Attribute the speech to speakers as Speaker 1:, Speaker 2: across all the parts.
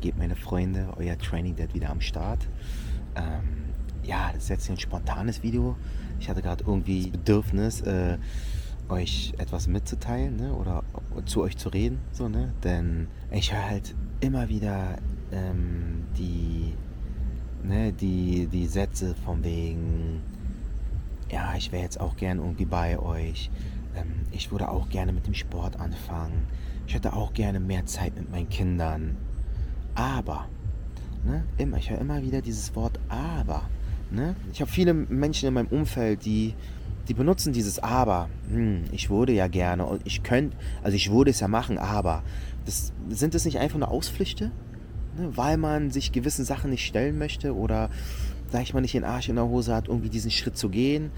Speaker 1: geht, meine Freunde? Euer Training Dad wieder am Start. Ähm, ja, das ist jetzt hier ein spontanes Video. Ich hatte gerade irgendwie das Bedürfnis, äh, euch etwas mitzuteilen ne? oder zu euch zu reden. So, ne? Denn ich höre halt immer wieder ähm, die, ne, die, die Sätze von wegen, ja, ich wäre jetzt auch gern irgendwie bei euch. Ähm, ich würde auch gerne mit dem Sport anfangen. Ich hätte auch gerne mehr Zeit mit meinen Kindern. Aber, ne, immer, ich höre immer wieder dieses Wort aber. Ne? Ich habe viele Menschen in meinem Umfeld, die, die benutzen dieses aber. Hm, ich würde ja gerne und ich könnte, also ich würde es ja machen, aber. Das, sind es nicht einfach nur Ausflüchte? Ne? Weil man sich gewissen Sachen nicht stellen möchte oder, sag ich mal, nicht den Arsch in der Hose hat, irgendwie diesen Schritt zu gehen.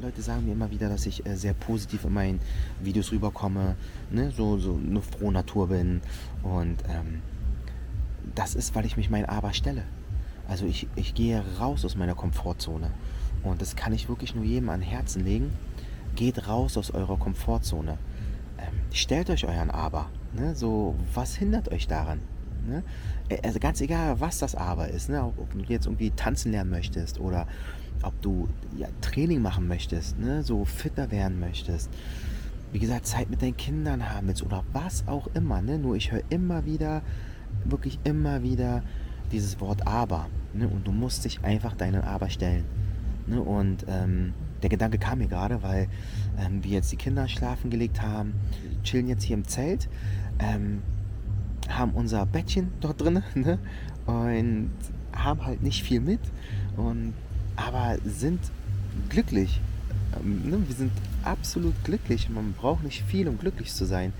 Speaker 1: Leute sagen mir immer wieder, dass ich äh, sehr positiv in meinen Videos rüberkomme, ne? so, so eine frohe Natur bin. Und ähm, das ist, weil ich mich mein Aber stelle. Also ich, ich gehe raus aus meiner Komfortzone. Und das kann ich wirklich nur jedem an Herzen legen. Geht raus aus eurer Komfortzone. Ähm, stellt euch euren Aber. Ne? So, was hindert euch daran? Ne? Äh, also ganz egal, was das Aber ist. Ne? Ob, du jetzt irgendwie tanzen lernen möchtest oder ob du ja, Training machen möchtest, ne? so fitter werden möchtest. Wie gesagt, Zeit mit deinen Kindern haben willst oder was auch immer. Ne? Nur ich höre immer wieder, wirklich immer wieder dieses Wort Aber. Ne? Und du musst dich einfach deinen Aber stellen. Ne? Und ähm, der Gedanke kam mir gerade, weil ähm, wir jetzt die Kinder schlafen gelegt haben, chillen jetzt hier im Zelt, ähm, haben unser Bettchen dort drin ne? und haben halt nicht viel mit. Und aber sind glücklich. Ähm, ne? Wir sind absolut glücklich. Man braucht nicht viel, um glücklich zu sein.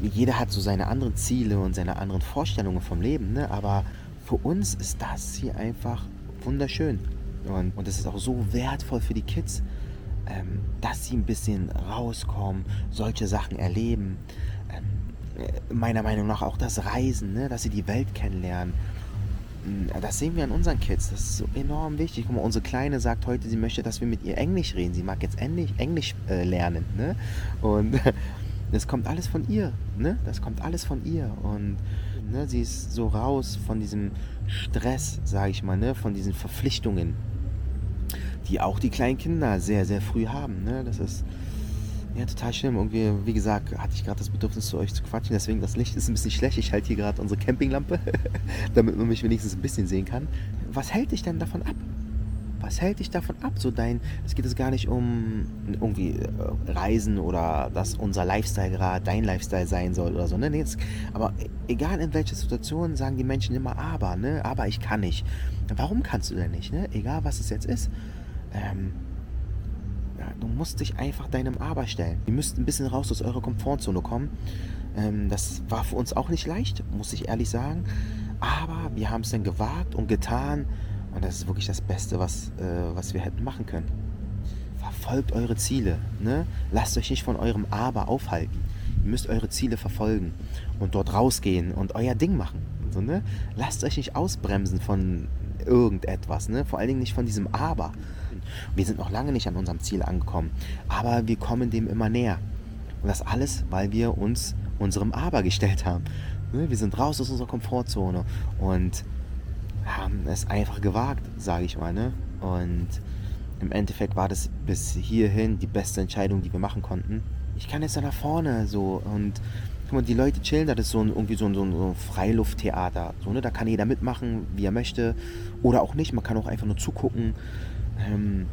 Speaker 1: Jeder hat so seine anderen Ziele und seine anderen Vorstellungen vom Leben, ne? aber für uns ist das hier einfach wunderschön. Und, und es ist auch so wertvoll für die Kids, ähm, dass sie ein bisschen rauskommen, solche Sachen erleben. Ähm, äh, meiner Meinung nach auch das Reisen, ne? dass sie die Welt kennenlernen das sehen wir an unseren Kids. Das ist so enorm wichtig. Guck mal, unsere Kleine sagt heute, sie möchte, dass wir mit ihr Englisch reden. Sie mag jetzt endlich Englisch äh, lernen. Ne? Und das kommt alles von ihr. Ne? Das kommt alles von ihr. Und ne, sie ist so raus von diesem Stress, sage ich mal, ne? von diesen Verpflichtungen, die auch die kleinen Kinder sehr, sehr früh haben. Ne? Das ist ja, total schlimm. Irgendwie, wie gesagt, hatte ich gerade das Bedürfnis, zu euch zu quatschen. Deswegen, das Licht ist ein bisschen schlecht. Ich halte hier gerade unsere Campinglampe, damit man mich wenigstens ein bisschen sehen kann. Was hält dich denn davon ab? Was hält dich davon ab? So dein, es geht jetzt gar nicht um irgendwie äh, Reisen oder dass unser Lifestyle gerade dein Lifestyle sein soll oder so. Ne? Nee, das, aber egal in welcher Situation sagen die Menschen immer aber, ne? Aber ich kann nicht. Warum kannst du denn nicht? Ne? Egal was es jetzt ist. Ähm, ja, du musst dich einfach deinem Aber stellen. Ihr müsst ein bisschen raus aus eurer Komfortzone kommen. Ähm, das war für uns auch nicht leicht, muss ich ehrlich sagen. Aber wir haben es dann gewagt und getan. Und das ist wirklich das Beste, was, äh, was wir hätten machen können. Verfolgt eure Ziele. Ne? Lasst euch nicht von eurem Aber aufhalten. Ihr müsst eure Ziele verfolgen und dort rausgehen und euer Ding machen. So, ne? Lasst euch nicht ausbremsen von irgendetwas. Ne? Vor allen Dingen nicht von diesem Aber. Wir sind noch lange nicht an unserem Ziel angekommen, aber wir kommen dem immer näher. Und das alles, weil wir uns unserem Aber gestellt haben. Ne, wir sind raus aus unserer Komfortzone und haben es einfach gewagt, sage ich mal. Ne? Und im Endeffekt war das bis hierhin die beste Entscheidung, die wir machen konnten. Ich kann jetzt da nach vorne so und guck mal, die Leute chillen, das ist so ein, irgendwie so ein, so ein Freilufttheater. So, ne? Da kann jeder mitmachen, wie er möchte oder auch nicht. Man kann auch einfach nur zugucken. Ähm,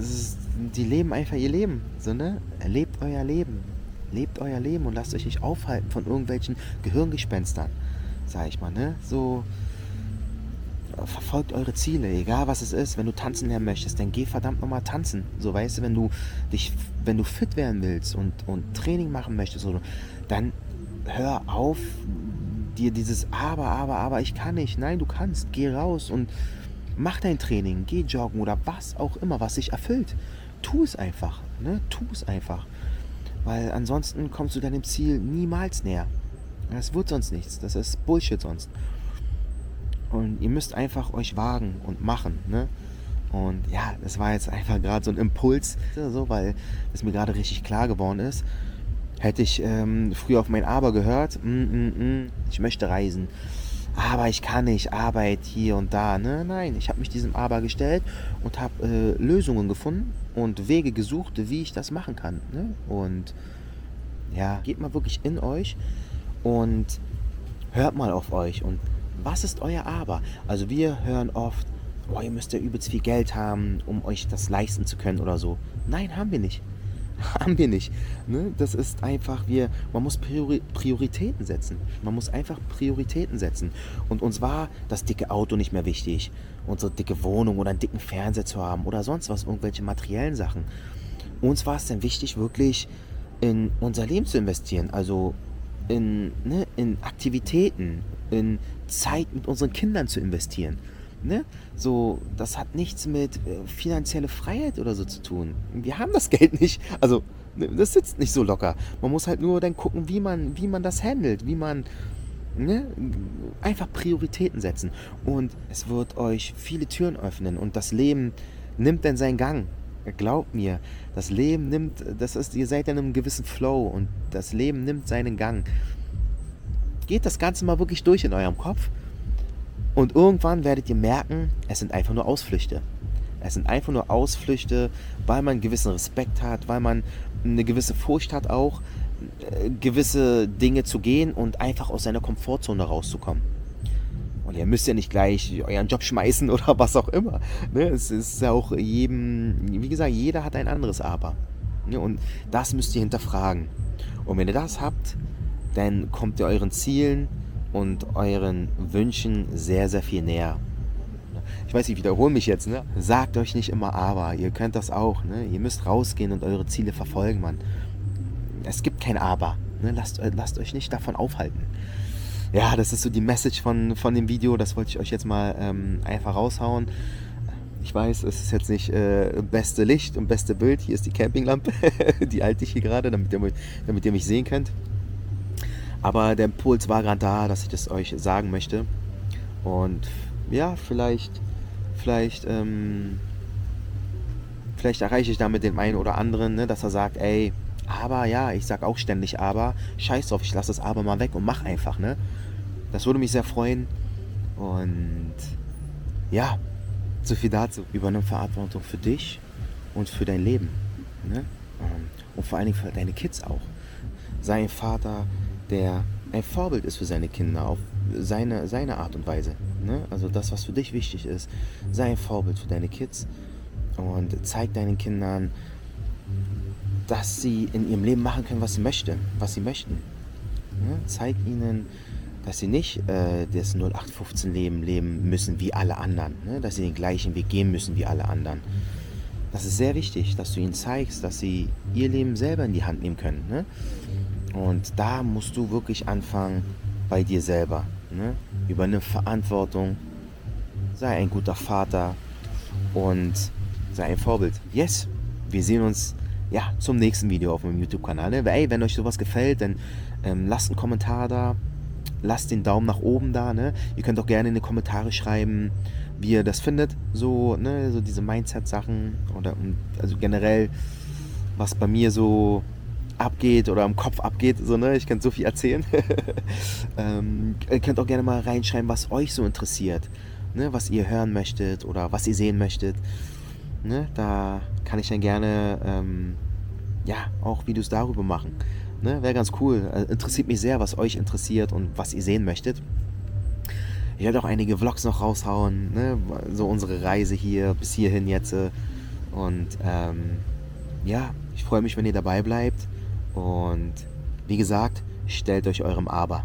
Speaker 1: ist, die leben einfach ihr Leben. So, ne? Lebt euer Leben. Lebt euer Leben und lasst euch nicht aufhalten von irgendwelchen Gehirngespenstern. Sag ich mal, ne? So. Verfolgt eure Ziele, egal was es ist. Wenn du tanzen lernen möchtest, dann geh verdammt nochmal tanzen. So, weißt du, wenn du dich, wenn du fit werden willst und, und Training machen möchtest, so, dann hör auf, dir dieses Aber, aber, aber, ich kann nicht. Nein, du kannst. Geh raus und Mach dein Training, geh joggen oder was auch immer, was dich erfüllt. Tu es einfach. Ne? Tu es einfach. Weil ansonsten kommst du deinem Ziel niemals näher. Das wird sonst nichts. Das ist Bullshit sonst. Und ihr müsst einfach euch wagen und machen. Ne? Und ja, das war jetzt einfach gerade so ein Impuls, so, weil es mir gerade richtig klar geworden ist. Hätte ich ähm, früher auf mein Aber gehört, mm, mm, mm, ich möchte reisen, aber ich kann nicht, Arbeit hier und da. Ne? Nein, ich habe mich diesem Aber gestellt und habe äh, Lösungen gefunden und Wege gesucht, wie ich das machen kann. Ne? Und ja, geht mal wirklich in euch und hört mal auf euch. Und was ist euer Aber? Also wir hören oft, oh, ihr müsst ja übelst viel Geld haben, um euch das leisten zu können oder so. Nein, haben wir nicht. Haben wir nicht. Ne? Das ist einfach, wir, man muss Priori Prioritäten setzen. Man muss einfach Prioritäten setzen. Und uns war das dicke Auto nicht mehr wichtig, unsere dicke Wohnung oder einen dicken Fernseher zu haben oder sonst was, irgendwelche materiellen Sachen. Uns war es dann wichtig, wirklich in unser Leben zu investieren. Also in, ne, in Aktivitäten, in Zeit mit unseren Kindern zu investieren. Ne? So, das hat nichts mit äh, finanzielle Freiheit oder so zu tun. Wir haben das Geld nicht. Also, ne, das sitzt nicht so locker. Man muss halt nur dann gucken, wie man, wie man das handelt, wie man ne, einfach Prioritäten setzen. Und es wird euch viele Türen öffnen und das Leben nimmt dann seinen Gang. Glaubt mir, das Leben nimmt, das ist, ihr seid in einem gewissen Flow und das Leben nimmt seinen Gang. Geht das Ganze mal wirklich durch in eurem Kopf und irgendwann werdet ihr merken, es sind einfach nur Ausflüchte. Es sind einfach nur Ausflüchte, weil man einen gewissen Respekt hat, weil man eine gewisse Furcht hat auch, äh, gewisse Dinge zu gehen und einfach aus seiner Komfortzone rauszukommen. Ihr müsst ja nicht gleich euren Job schmeißen oder was auch immer. Ne? Es ist auch jedem, wie gesagt, jeder hat ein anderes Aber. Ne? Und das müsst ihr hinterfragen. Und wenn ihr das habt, dann kommt ihr euren Zielen und euren Wünschen sehr, sehr viel näher. Ich weiß, ich wiederhole mich jetzt, ne? Sagt euch nicht immer aber. Ihr könnt das auch, ne? Ihr müsst rausgehen und eure Ziele verfolgen, Mann. Es gibt kein Aber. Ne? Lasst, lasst euch nicht davon aufhalten. Ja, das ist so die Message von, von dem Video. Das wollte ich euch jetzt mal ähm, einfach raushauen. Ich weiß, es ist jetzt nicht äh, beste Licht und beste Bild. Hier ist die Campinglampe. die halte ich hier gerade, damit ihr, damit ihr mich sehen könnt. Aber der Impuls war gerade da, dass ich das euch sagen möchte. Und ja, vielleicht, vielleicht, ähm, vielleicht erreiche ich damit den einen oder anderen, ne, dass er sagt, ey, aber ja, ich sag auch ständig aber, scheiß drauf, ich lasse das aber mal weg und mach einfach, ne? Das würde mich sehr freuen. Und ja, so viel dazu. Übernimm Verantwortung für dich und für dein Leben. Ne? Ähm, und vor allen Dingen für deine Kids auch. Sei ein Vater, der ein Vorbild ist für seine Kinder auf seine, seine Art und Weise. Ne? Also das, was für dich wichtig ist, sei ein Vorbild für deine Kids und zeig deinen Kindern, dass sie in ihrem Leben machen können, was sie möchten, was sie möchten. Ne? Zeig ihnen, dass sie nicht äh, das 0815-Leben leben müssen wie alle anderen, ne? dass sie den gleichen Weg gehen müssen wie alle anderen. Das ist sehr wichtig, dass du ihnen zeigst, dass sie ihr Leben selber in die Hand nehmen können. Ne? Und da musst du wirklich anfangen bei dir selber. Ne? Übernimm Verantwortung, sei ein guter Vater und sei ein Vorbild. Yes, wir sehen uns ja, zum nächsten Video auf meinem YouTube-Kanal. Ne? Ey, wenn euch sowas gefällt, dann ähm, lasst einen Kommentar da, lasst den Daumen nach oben da. Ne? Ihr könnt auch gerne in die Kommentare schreiben, wie ihr das findet, so, ne? so diese Mindset-Sachen oder also generell, was bei mir so abgeht oder im Kopf abgeht. So, ne? Ich kann so viel erzählen. ähm, ihr könnt auch gerne mal reinschreiben, was euch so interessiert. Ne? Was ihr hören möchtet oder was ihr sehen möchtet. Ne? Da kann ich dann gerne ähm, ja, auch Videos darüber machen. Ne? Wäre ganz cool. Also, interessiert mich sehr, was euch interessiert und was ihr sehen möchtet. Ich werde auch einige Vlogs noch raushauen. Ne? So unsere Reise hier bis hierhin jetzt. Und ähm, ja, ich freue mich, wenn ihr dabei bleibt. Und wie gesagt, stellt euch eurem Aber.